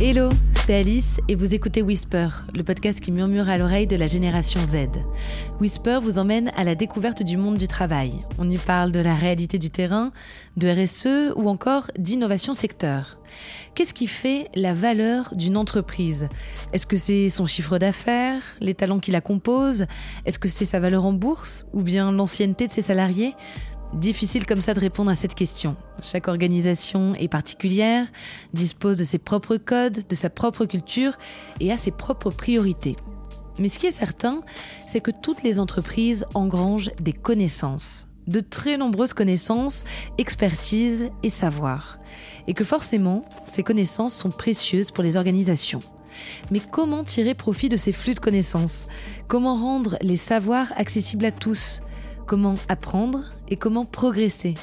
Hello, c'est Alice et vous écoutez Whisper, le podcast qui murmure à l'oreille de la génération Z. Whisper vous emmène à la découverte du monde du travail. On y parle de la réalité du terrain, de RSE ou encore d'innovation secteur. Qu'est-ce qui fait la valeur d'une entreprise? Est-ce que c'est son chiffre d'affaires, les talents qui la composent? Est-ce que c'est sa valeur en bourse ou bien l'ancienneté de ses salariés? Difficile comme ça de répondre à cette question. Chaque organisation est particulière, dispose de ses propres codes, de sa propre culture et a ses propres priorités. Mais ce qui est certain, c'est que toutes les entreprises engrangent des connaissances, de très nombreuses connaissances, expertises et savoirs. Et que forcément, ces connaissances sont précieuses pour les organisations. Mais comment tirer profit de ces flux de connaissances? Comment rendre les savoirs accessibles à tous? Comment apprendre et comment progresser.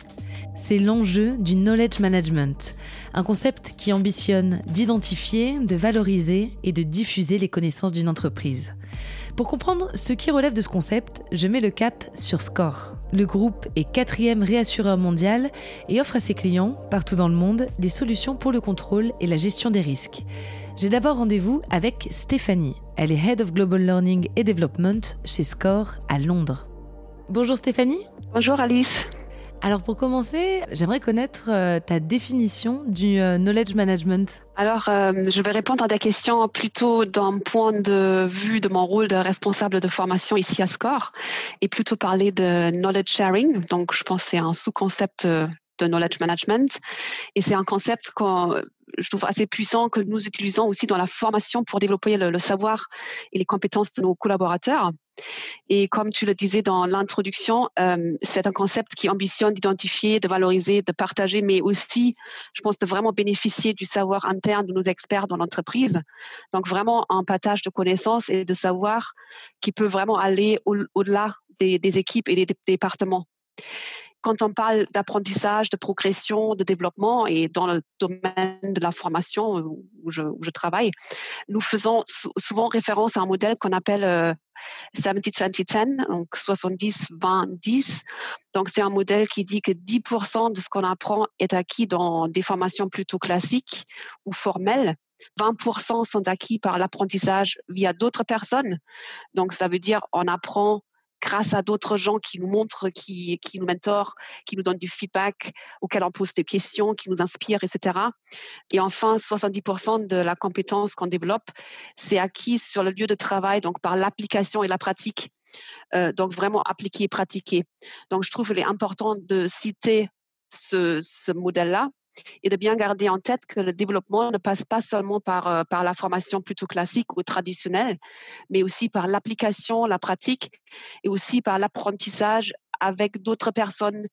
C'est l'enjeu du knowledge management, un concept qui ambitionne d'identifier, de valoriser et de diffuser les connaissances d'une entreprise. Pour comprendre ce qui relève de ce concept, je mets le cap sur Score. Le groupe est quatrième réassureur mondial et offre à ses clients, partout dans le monde, des solutions pour le contrôle et la gestion des risques. J'ai d'abord rendez-vous avec Stéphanie. Elle est Head of Global Learning et Development chez Score à Londres. Bonjour Stéphanie. Bonjour Alice. Alors pour commencer, j'aimerais connaître euh, ta définition du euh, knowledge management. Alors euh, je vais répondre à des questions plutôt d'un point de vue de mon rôle de responsable de formation ici à SCORE et plutôt parler de knowledge sharing. Donc je pense que c'est un sous-concept de knowledge management et c'est un concept qu'on je trouve assez puissant que nous utilisons aussi dans la formation pour développer le, savoir et les compétences de nos collaborateurs. Et comme tu le disais dans l'introduction, euh, c'est un concept qui ambitionne d'identifier, de valoriser, de partager, mais aussi, je pense, de vraiment bénéficier du savoir interne de nos experts dans l'entreprise. Donc vraiment un partage de connaissances et de savoir qui peut vraiment aller au-delà des, des, équipes et des départements quand on parle d'apprentissage, de progression, de développement et dans le domaine de la formation euh, où je, travaille, nous faisons souvent référence à un modèle qu'on appelle 70-20-10, euh, donc 70-20-10. Donc c'est un modèle qui dit que 10% de ce qu'on apprend est acquis dans des formations plutôt classiques ou formelles. 20% sont acquis par l'apprentissage via d'autres personnes. Donc ça veut dire on apprend grâce à d'autres gens qui nous montrent, qui, qui nous mentorent, qui nous donnent du feedback, auxquels on pose des questions, qui nous inspirent, etc. Et enfin, 70% de la compétence qu'on développe, c'est acquis sur le lieu de travail, donc par l'application et la pratique. Euh, donc vraiment appliquer et pratiquer. Donc je trouve qu'il est important de citer ce, ce modèle-là et de bien garder en tête que le développement ne passe pas seulement par, euh, par la formation plutôt classique ou traditionnelle, mais aussi par l'application, la pratique et aussi par l'apprentissage avec d'autres personnes.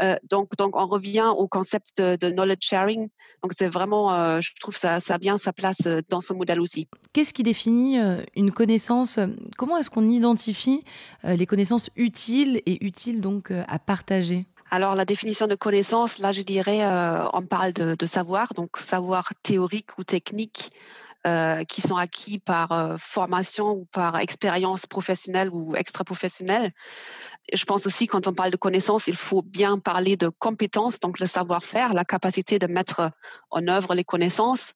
Euh, donc, donc, on revient au concept de, knowledge sharing. Donc, c'est vraiment, euh, je trouve ça, ça a bien sa place dans ce modèle aussi. Qu'est-ce qui définit une connaissance Comment est-ce qu'on identifie les connaissances utiles et utiles donc à partager? Alors la définition de connaissance, là je dirais, euh, on parle de, savoir, donc savoir théorique ou technique euh, qui sont acquis par euh, formation ou par expérience professionnelle ou extra-professionnelle. Je pense aussi quand on parle de connaissance, il faut bien parler de compétences, donc le savoir-faire, la capacité de mettre en œuvre les connaissances.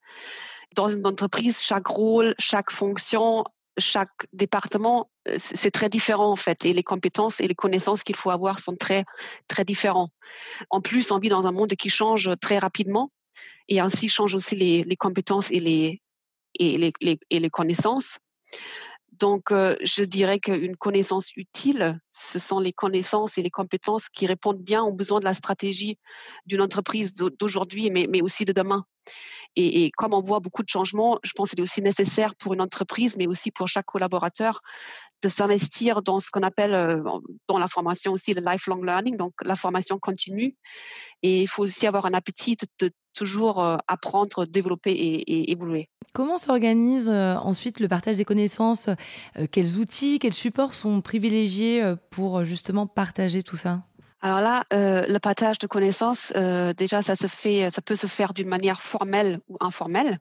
Dans une entreprise, chaque rôle, chaque fonction chaque département, euh, c'est très différent en fait, et les compétences et les connaissances qu'il faut avoir sont très très différents. En plus, on vit dans un monde qui change très rapidement, et ainsi changent aussi les, compétences et les et les, et les connaissances. Donc, euh, je dirais qu'une connaissance utile, ce sont les connaissances et les compétences qui répondent bien aux besoins de la stratégie d'une entreprise d'aujourd'hui, mais, mais aussi de demain. Et, comme on voit beaucoup de changements, je pense qu'il est aussi nécessaire pour une entreprise, mais aussi pour chaque collaborateur, de s'investir dans ce qu'on appelle euh, dans la formation aussi le lifelong learning, donc la formation continue. Et il faut aussi avoir un appétit de, toujours euh, apprendre, développer et, évoluer. Comment s'organise euh, ensuite le partage des connaissances? Quels outils, quels supports sont privilégiés pour justement partager tout ça? Alors là, euh, le partage de connaissances, euh, déjà, ça se fait, ça peut se faire d'une manière formelle ou informelle.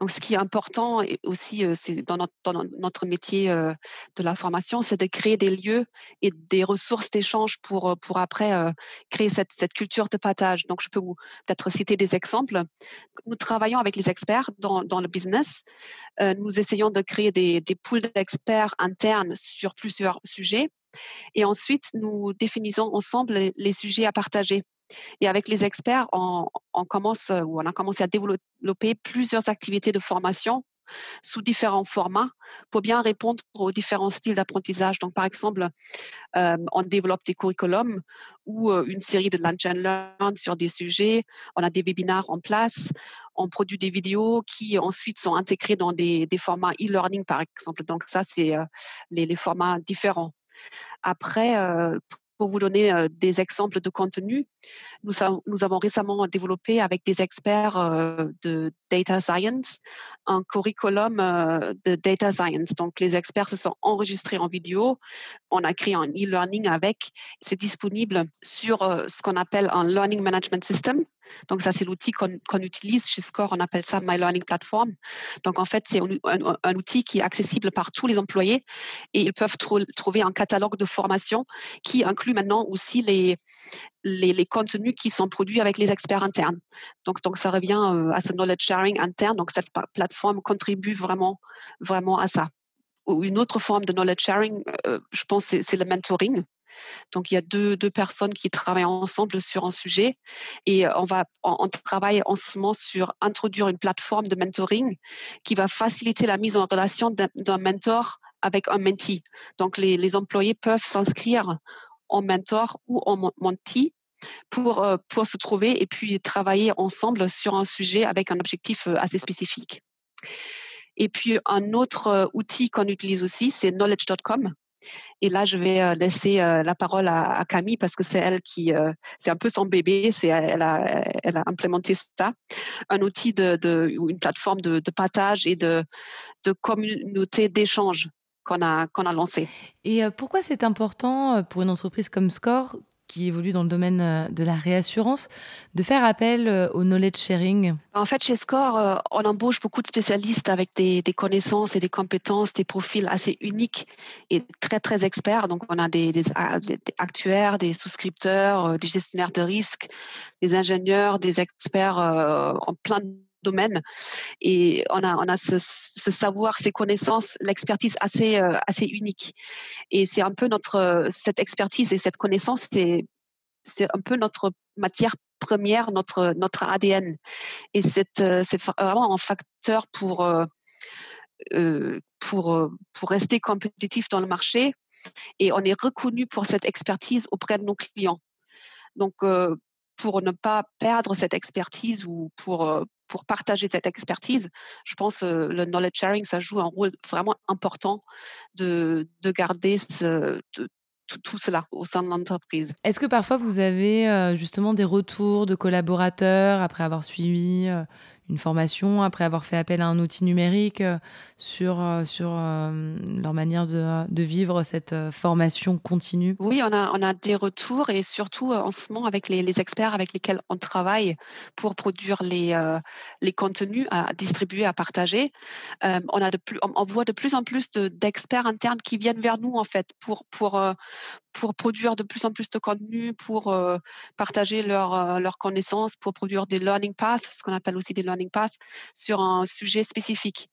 Donc, ce qui est important aussi, euh, c'est dans notre, dans notre métier de la formation, c'est de créer des lieux et des ressources d'échange pour, pour après créer cette, cette culture de partage. Donc, je peux vous peut-être citer des exemples. Nous travaillons avec les experts dans, dans le business. nous essayons de créer des, des pools d'experts internes sur plusieurs sujets et ensuite, nous définissons ensemble les, sujets à partager. Et avec les experts, on, commence ou on a commencé à développer plusieurs activités de formation sous différents formats pour bien répondre aux différents styles d'apprentissage. Donc, par exemple, euh, on développe des curriculums ou euh, une série de lunch and learn sur des sujets. On a des webinaires en place. On produit des vidéos qui ensuite sont intégrées dans des, formats e-learning, par exemple. Donc, ça, c'est euh, les, formats différents. Après, euh, pour vous donner euh, des exemples de contenu, nous, avons récemment développé avec des experts euh, de data science un curriculum de data science. Donc, les experts se sont enregistrés en vidéo. On a créé un e-learning avec. C'est disponible sur ce qu'on appelle un learning management system. Donc ça, c'est l'outil qu'on utilise chez Score, on appelle ça My Learning Platform. Donc en fait, c'est un, outil qui est accessible par tous les employés et ils peuvent trouver un catalogue de formation qui inclut maintenant aussi les, les, contenus qui sont produits avec les experts internes. Donc, donc ça revient euh, à ce knowledge sharing interne. Donc cette plateforme contribue vraiment, vraiment à ça. Une autre forme de knowledge sharing, euh, je pense, c'est le mentoring. Donc, il y a deux, deux, personnes qui travaillent ensemble sur un sujet et euh, on, va, on, travaille en ce moment sur introduire une plateforme de mentoring qui va faciliter la mise en relation d'un mentor avec un mentee. Donc, les, les employés peuvent s'inscrire en mentor ou en mentee pour, euh, pour se trouver et puis travailler ensemble sur un sujet avec un objectif euh, assez spécifique. Et puis, un autre outil qu'on utilise aussi, c'est knowledge.com. Et là, je vais euh, laisser euh, la parole à, Camille parce que c'est elle qui, euh, c'est un peu son bébé, elle a, elle a implémenté ça, un outil de, de une plateforme de, de, partage et de, de communauté d'échange qu'on a qu'on a lancé. Et pourquoi c'est important pour une entreprise comme Score qui évolue dans le domaine euh, de la réassurance, de faire appel euh, au knowledge sharing? En fait, chez Score, euh, on embauche beaucoup de spécialistes avec des, connaissances et des compétences, des profils assez uniques et très, très experts. Donc, on a des, actuaires, des souscripteurs, des gestionnaires de risques, des ingénieurs, des experts en plein domaine. Et on a on a ce, savoir ces connaissances l'expertise assez assez unique. Et c'est un peu notre cette expertise et cette connaissance c'est c'est un peu notre matière première notre notre ADN et c'est c'est vraiment un facteur pour pour pour rester compétitif dans le marché. Et on est reconnu pour cette expertise auprès de nos clients. Donc pour ne pas perdre cette expertise ou pour, pour partager cette expertise, je pense que le knowledge sharing, ça joue un rôle vraiment important de, de garder tout, cela au sein de l'entreprise. Est-ce que parfois vous avez justement des retours de collaborateurs après avoir suivi une formation, après avoir fait appel à un outil numérique euh, sur, euh, sur euh, leur manière de, de, vivre cette formation continue Oui, on a, on a des retours et surtout en ce moment avec les, experts avec lesquels on travaille pour produire les, les contenus à distribuer, à partager. on, a de plus, on voit de plus en plus d'experts internes qui viennent vers nous en fait pour, pour, pour produire de plus en plus de contenu, pour partager leurs leur connaissances, pour produire des learning paths, ce qu'on appelle aussi des learning pass sur un sujet spécifique.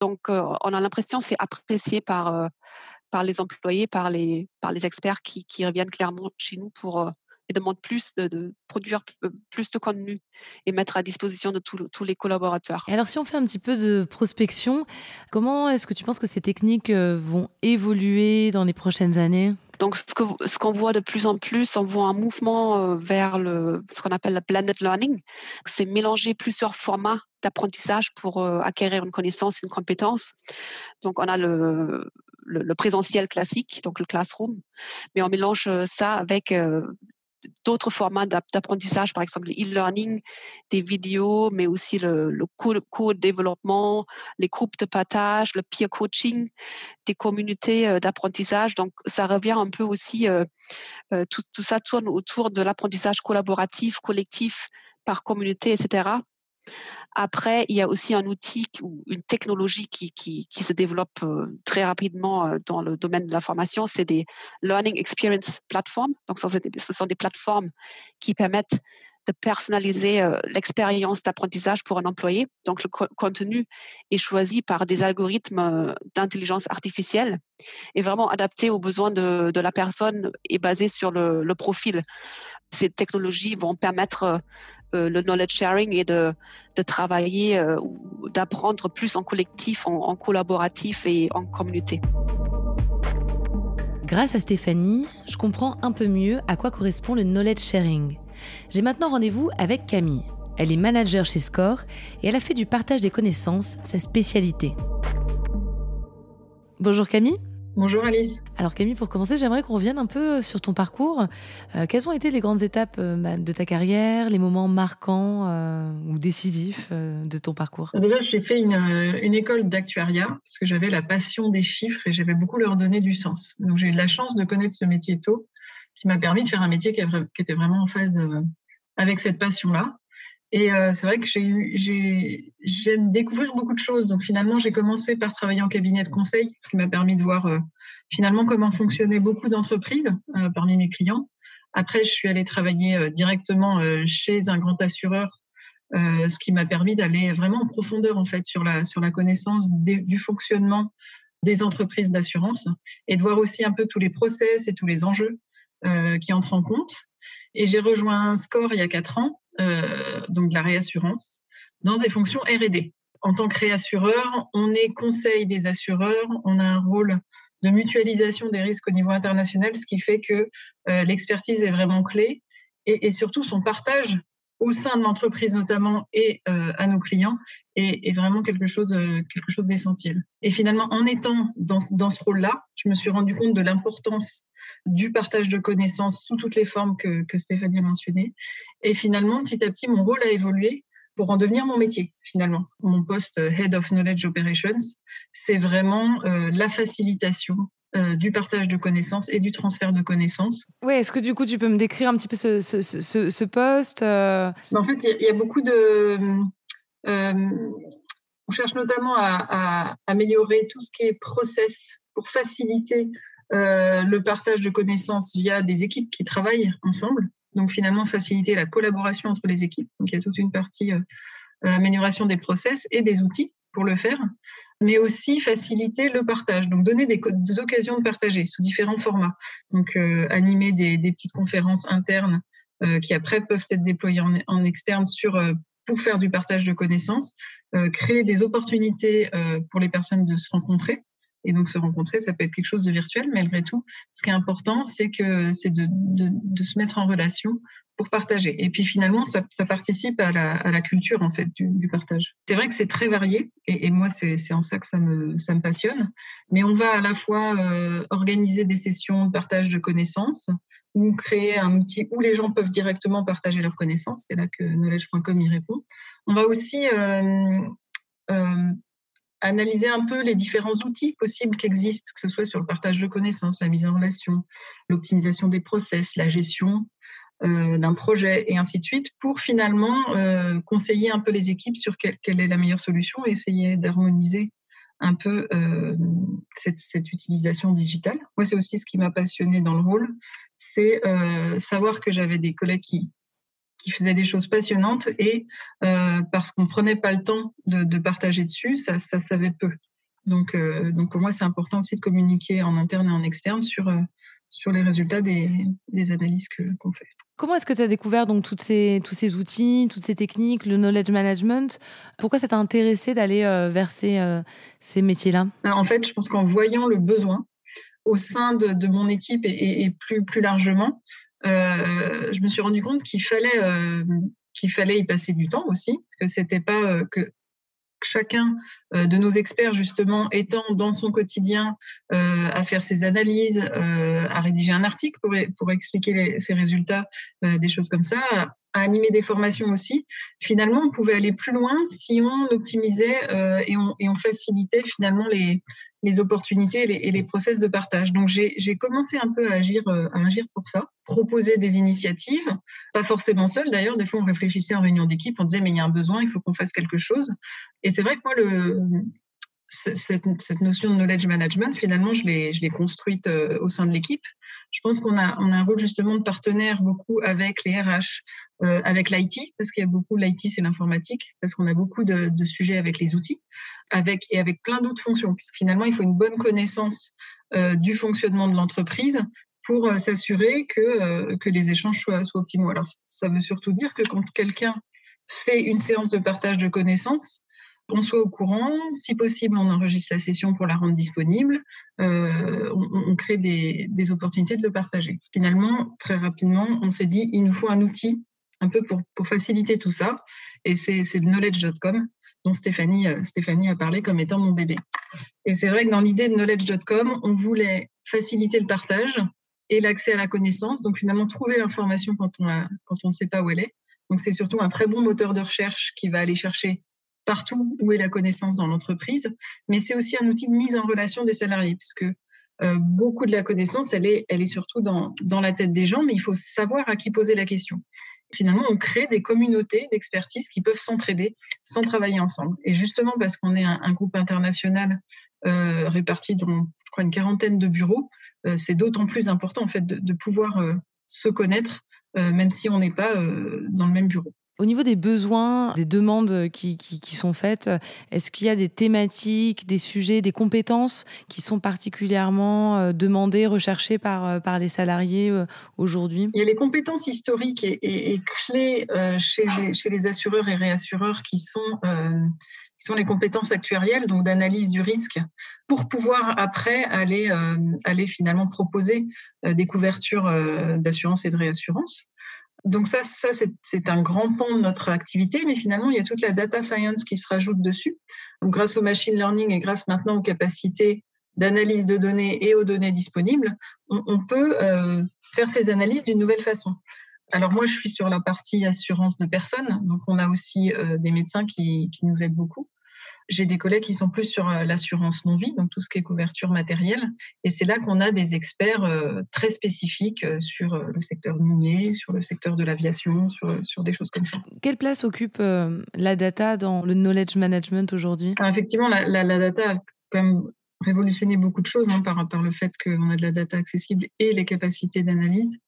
Donc, euh, on a l'impression que c'est apprécié par, euh, par les employés, par les, par les experts qui, qui reviennent clairement chez nous pour euh, et demandent plus de, produire plus de contenu et mettre à disposition de tous les collaborateurs. Et alors, si on fait un petit peu de prospection, comment est-ce que tu penses que ces techniques vont évoluer dans les prochaines années? Donc, ce qu'on voit de plus en plus, on voit un mouvement euh, vers le, ce qu'on appelle le blended learning. C'est mélanger plusieurs formats d'apprentissage pour euh, acquérir une connaissance, une compétence. Donc, on a le, le, présentiel classique, donc le classroom, mais on mélange euh, ça avec d'autres formats d'apprentissage, par exemple l'e-learning, des vidéos, mais aussi le, le co-développement, les groupes de partage, le peer coaching, des communautés euh, d'apprentissage. Donc, ça revient un peu aussi, euh, euh, tout, tout ça tourne autour de l'apprentissage collaboratif, collectif, par communauté, etc. Après, il y a aussi un outil ou une technologie qui, se développe euh, très rapidement euh, dans le domaine de la formation, c'est des Learning Experience Platforms. Donc, ce sont des plateformes qui permettent de personnaliser euh, l'expérience d'apprentissage pour un employé. Donc, le contenu est choisi par des algorithmes d'intelligence artificielle et vraiment adapté aux besoins de, la personne et basé sur le, profil. Ces technologies vont permettre euh, le knowledge sharing et de, travailler, euh, d'apprendre plus en collectif, en collaboratif et en communauté. Grâce à Stéphanie, je comprends un peu mieux à quoi correspond le knowledge sharing. J'ai maintenant rendez-vous avec Camille. Elle est manager chez Score et elle a fait du partage des connaissances sa spécialité. Bonjour Camille. Bonjour Alice. Alors Camille, pour commencer, j'aimerais qu'on revienne un peu sur ton parcours. Euh, quelles ont été les grandes étapes euh, bah, de ta carrière, les moments marquants euh, ou décisifs de ton parcours? Déjà, j'ai fait une, une école d'actuariat parce que j'avais la passion des chiffres et j'avais beaucoup leur donner du sens. Donc j'ai eu de la chance de connaître ce métier tôt qui m'a permis de faire un métier qui, était vraiment en phase avec cette passion-là. Et euh, c'est vrai que j'ai j'aime découvrir beaucoup de choses. Donc finalement, j'ai commencé par travailler en cabinet de conseil, ce qui m'a permis de voir euh, finalement comment fonctionnaient beaucoup d'entreprises euh, parmi mes clients. Après, je suis allée travailler euh, directement euh, chez un grand assureur, euh, ce qui m'a permis d'aller vraiment en profondeur en fait sur la sur la connaissance du fonctionnement des entreprises d'assurance et de voir aussi un peu tous les process et tous les enjeux qui entrent en compte. Et j'ai rejoint un score il y a quatre ans euh, donc de la réassurance, dans des fonctions R&D. En tant que réassureur, on est conseil des assureurs, on a un rôle de mutualisation des risques au niveau international, ce qui fait que euh, l'expertise est vraiment clé et, surtout son partage au sein de l'entreprise notamment et euh, à nos clients est, est, vraiment quelque chose, euh, quelque chose d'essentiel. Et finalement, en étant dans, dans ce rôle-là, je me suis rendu compte de l'importance du partage de connaissances sous toutes les formes que, que Stéphanie a mentionnées. Et finalement, petit à petit, mon rôle a évolué pour en devenir mon métier finalement. Mon poste Head of Knowledge Operations, c'est vraiment euh, la facilitation euh, du partage de connaissances et du transfert de connaissances. Oui, est-ce que du coup tu peux me décrire un petit peu ce, ce, ce, ce poste euh... En fait, il y, y, a beaucoup de... Euh, on cherche notamment à, à, améliorer tout ce qui est process pour faciliter le partage de connaissances via des équipes qui travaillent ensemble. Donc finalement, faciliter la collaboration entre les équipes. Donc il y a toute une partie amélioration des process et des outils pour le faire, mais aussi faciliter le partage, donc donner des, des occasions de partager sous différents formats. Donc euh, animer des, des, petites conférences internes euh, qui après peuvent être déployées en, en externe sur euh, pour faire du partage de connaissances, euh, créer des opportunités euh, pour les personnes de se rencontrer et donc se rencontrer, ça peut être quelque chose de virtuel, mais malgré tout, ce qui est important, c'est que c'est de, de, se mettre en relation pour partager. Et puis finalement, ça, ça participe à la, à la, culture en fait du, du partage. C'est vrai que c'est très varié, et, et moi c'est en ça que ça me, ça me passionne. Mais on va à la fois euh, organiser des sessions de partage de connaissances ou créer un outil où les gens peuvent directement partager leurs connaissances. C'est là que knowledge.com y répond. On va aussi euh, euh, analyser un peu les différents outils possibles qui existent, que ce soit sur le partage de connaissances, la mise en relation, l'optimisation des process, la gestion euh, d'un projet et ainsi de suite, pour finalement euh, conseiller un peu les équipes sur quelle, est la meilleure solution et essayer d'harmoniser un peu euh, cette, cette, utilisation digitale. Moi, c'est aussi ce qui m'a passionné dans le rôle, c'est savoir que j'avais des collègues qui, qui faisait des choses passionnantes et euh, parce qu'on prenait pas le temps de, de partager dessus, ça, ça savait peu. Donc, euh, donc pour moi, c'est important aussi de communiquer en interne et en externe sur, euh, sur les résultats des, des analyses qu'on qu fait. Comment est-ce que tu as découvert donc toutes ces, tous ces outils, toutes ces techniques, le knowledge management? Pourquoi ça t'a intéressé d'aller vers ces, ces métiers-là? En fait, je pense qu'en voyant le besoin au sein de, de mon équipe et, et, et, plus, plus largement, je me suis rendu compte qu'il fallait, euh, qu'il fallait y passer du temps aussi, que c'était pas euh, que chacun de nos experts, justement, étant dans son quotidien à faire ses analyses, à rédiger un article pour, pour expliquer ses résultats, des choses comme ça, à animer des formations aussi. Finalement, on pouvait aller plus loin si on optimisait euh, et, on, facilitait finalement les, les opportunités et les, et process de partage. Donc, j'ai commencé un peu à agir, euh, à agir pour ça, proposer des initiatives, pas forcément seul d'ailleurs. Des fois, on réfléchissait en réunion d'équipe, on disait mais il y a un besoin, il faut qu'on fasse quelque chose. Et c'est vrai que moi, le, cette, notion de knowledge management, finalement, je l'ai construite euh, au sein de l'équipe. Je pense qu'on a, un rôle justement de partenaire beaucoup avec les RH, euh, avec l'IT, parce qu'il y a beaucoup, l'IT c'est l'informatique, parce qu'on a beaucoup de, sujets avec les outils, avec, et avec plein d'autres fonctions, puisque finalement, il faut une bonne connaissance euh, du fonctionnement de l'entreprise pour s'assurer que, que les échanges soient, soient optimaux. Alors, ça veut surtout dire que quand quelqu'un fait une séance de partage de connaissances, on soit au courant. Si possible, on enregistre la session pour la rendre disponible. Euh, on, crée des, opportunités de le partager. Finalement, très rapidement, on s'est dit, il nous faut un outil un peu pour, faciliter tout ça. Et c'est knowledge.com dont Stéphanie, euh, Stéphanie a parlé comme étant mon bébé. Et c'est vrai que dans l'idée de knowledge.com, on voulait faciliter le partage et l'accès à la connaissance. Donc finalement, trouver l'information quand on quand on ne sait pas où elle est. Donc c'est surtout un très bon moteur de recherche qui va aller chercher partout où est la connaissance dans l'entreprise, mais c'est aussi un outil de mise en relation des salariés, puisque euh, beaucoup de la connaissance, elle est, surtout dans, la tête des gens, mais il faut savoir à qui poser la question. Finalement, on crée des communautés d'expertise qui peuvent s'entraider sans travailler ensemble. Et justement, parce qu'on est un, groupe international euh, réparti dans, je crois, une quarantaine de bureaux, euh, c'est d'autant plus important en fait de pouvoir se connaître, même si on n'est pas dans le même bureau. Au niveau des besoins, des demandes qui, sont faites, est-ce qu'il y a des thématiques, des sujets, des compétences qui sont particulièrement euh, demandées, recherchées par, euh, les salariés euh, aujourd'hui? Il y a les compétences historiques et, clés chez les, assureurs et réassureurs qui sont, les compétences actuarielles, donc d'analyse du risque, pour pouvoir après aller finalement proposer des couvertures d'assurance et de réassurance. Donc ça, ça c'est un grand pan de notre activité, mais finalement, il y a toute la data science qui se rajoute dessus. Grâce au machine learning et grâce maintenant aux capacités d'analyse de données et aux données disponibles, on, peut euh, faire ces analyses d'une nouvelle façon. Alors moi, je suis sur la partie assurance de personnes, donc on a aussi euh, des médecins qui nous aident beaucoup. J'ai des collègues qui sont plus sur euh, l'assurance non-vie, donc tout ce qui est couverture matérielle. Et c'est là qu'on a des experts euh, très spécifiques euh, sur le secteur minier, sur le secteur de l'aviation, sur, sur des choses comme ça. Quelle place occupe la data dans le knowledge management aujourd'hui? Effectivement, la, la, la, data a quand même révolutionner beaucoup de choses hein, par, par le fait qu'on a de la data accessible et les capacités d'analyse.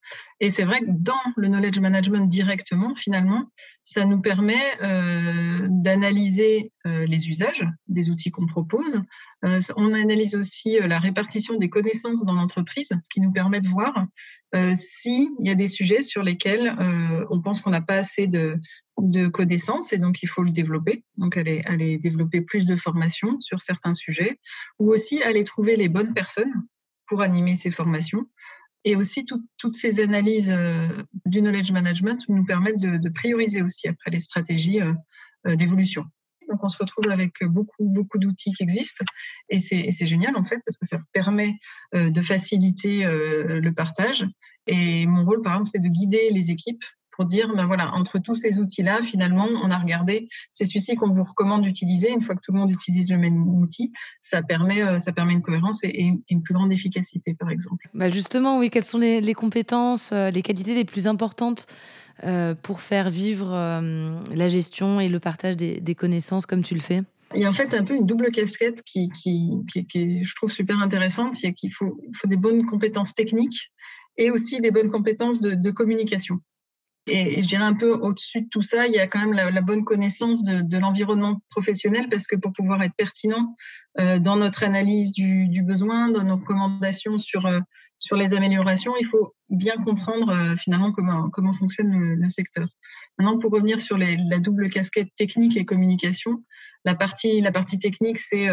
Et c'est vrai que dans le knowledge management directement, finalement, ça nous permet euh, d'analyser les usages des outils qu'on propose. Euh, on analyse aussi euh, la répartition des connaissances dans l'entreprise, ce qui nous permet de voir euh, s'il y a des sujets sur lesquels euh, on pense qu'on n'a pas assez de, connaissances et donc il faut le développer. Donc aller, développer plus de formations sur certains sujets ou aussi aller trouver les bonnes personnes pour animer ces formations. Et aussi toutes ces analyses euh, du knowledge management nous permettent de, prioriser aussi après les stratégies euh, euh, d'évolution. Donc on se retrouve avec beaucoup beaucoup d'outils qui existent et c'est génial en fait parce que ça permet de faciliter le partage. Et mon rôle par exemple c'est de guider les équipes pour dire, ben voilà, entre tous ces outils-là, finalement, on a regardé, c'est celui-ci qu'on vous recommande d'utiliser. Une fois que tout le monde utilise le même outil, ça permet, euh, ça permet une cohérence et, une plus grande efficacité, par exemple. Bah justement, oui, quelles sont les, compétences, euh, les qualités les plus importantes euh, pour faire vivre la gestion et le partage des, connaissances comme tu le fais il y a en fait un peu une double casquette qui, qui, qui, je trouve super intéressante, c'est qu'il faut, des bonnes compétences techniques et aussi des bonnes compétences de communication. Et je dirais un peu au-dessus de tout ça, il y a quand même la, bonne connaissance de, l'environnement professionnel parce que pour pouvoir être pertinent euh, dans notre analyse du, besoin, dans nos recommandations sur, euh, sur les améliorations, il faut bien comprendre euh, finalement comment, comment fonctionne le, secteur. Maintenant, pour revenir sur la double casquette technique et communication, la partie, la partie technique, c'est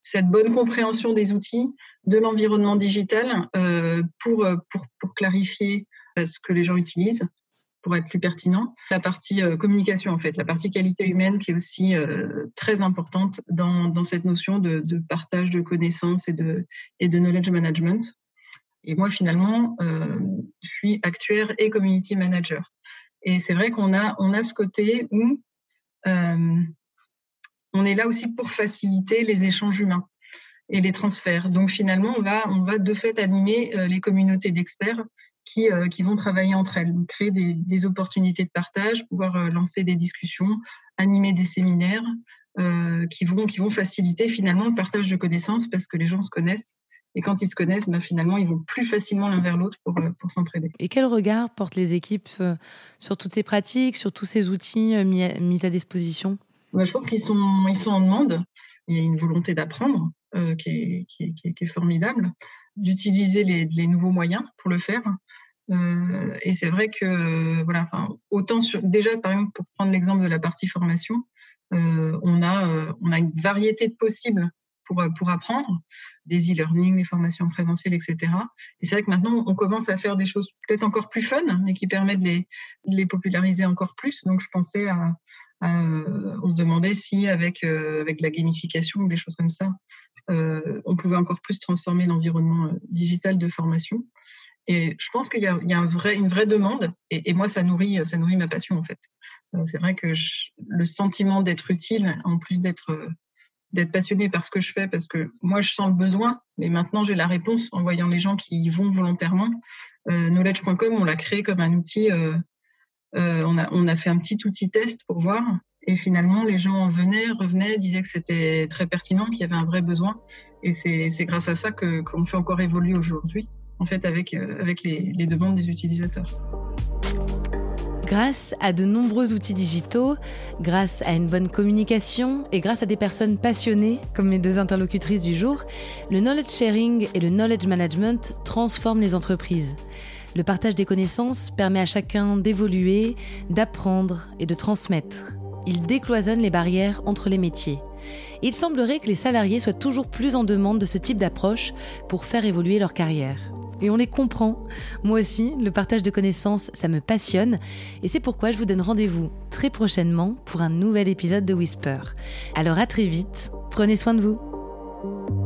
cette bonne compréhension des outils, de l'environnement digital pour, pour, pour clarifier ce que les gens utilisent, pour être plus pertinent. La partie communication, en fait, la partie qualité humaine qui est aussi très importante dans, cette notion de, partage de connaissances et de, et de knowledge management. Et moi, finalement, je suis actuaire et community manager. Et c'est vrai qu'on a, on a ce côté où on est là aussi pour faciliter les échanges humains et les transferts. Donc finalement, on va, on va de fait animer euh, les communautés d'experts qui, euh, qui vont travailler entre elles, créer des, opportunités de partage, pouvoir euh, lancer des discussions, animer des séminaires qui, vont, qui vont faciliter finalement le partage de connaissances parce que les gens se connaissent. Et quand ils se connaissent, bah, finalement, ils vont plus facilement l'un vers l'autre pour, pour s'entraider. Et quel regard portent les équipes sur toutes ces pratiques, sur tous ces outils mis à, disposition? Bah, Je pense qu'ils sont, ils sont en demande. Il y a une volonté d'apprendre. Euh, qui, est, formidable, d'utiliser les, nouveaux moyens pour le faire. Euh, et c'est vrai que, voilà, autant déjà, par exemple, pour prendre l'exemple de la partie formation, euh, on, a, on a une variété de possibles pour, pour apprendre, des e-learning, des formations présentielles, etc. Et c'est vrai que maintenant, on commence à faire des choses peut-être encore plus fun, mais qui permettent de les, les populariser encore plus. Donc, je pensais à, on se demandait si avec, avec la gamification ou des choses comme ça, euh, on pouvait encore plus transformer l'environnement euh, digital de formation. Et je pense qu'il y a, une vraie demande, et, moi, ça nourrit, ma passion, en fait. Euh, c'est vrai que le sentiment d'être utile, en plus d'être d'être passionné par ce que je fais, parce que moi, je sens le besoin, mais maintenant, j'ai la réponse en voyant les gens qui y vont volontairement. knowledge.com, on l'a créé comme un outil, on, a, on a fait un petit outil test pour voir, et finalement, les gens venaient, revenaient, disaient que c'était très pertinent, qu'il y avait un vrai besoin. Et c'est grâce à ça qu'on fait encore évoluer aujourd'hui, en fait, avec, euh, les demandes des utilisateurs. Grâce à de nombreux outils digitaux, grâce à une bonne communication et grâce à des personnes passionnées, comme mes deux interlocutrices du jour, le knowledge sharing et le knowledge management transforment les entreprises. Le partage des connaissances permet à chacun d'évoluer, d'apprendre et de transmettre il décloisonne les barrières entre les métiers. Il semblerait que les salariés soient toujours plus en demande de ce type d'approche pour faire évoluer leur carrière. Et on les comprend. Moi aussi, le partage de connaissances, ça me passionne. Et c'est pourquoi je vous donne rendez-vous très prochainement pour un nouvel épisode de Whisper. Alors à très vite, prenez soin de vous.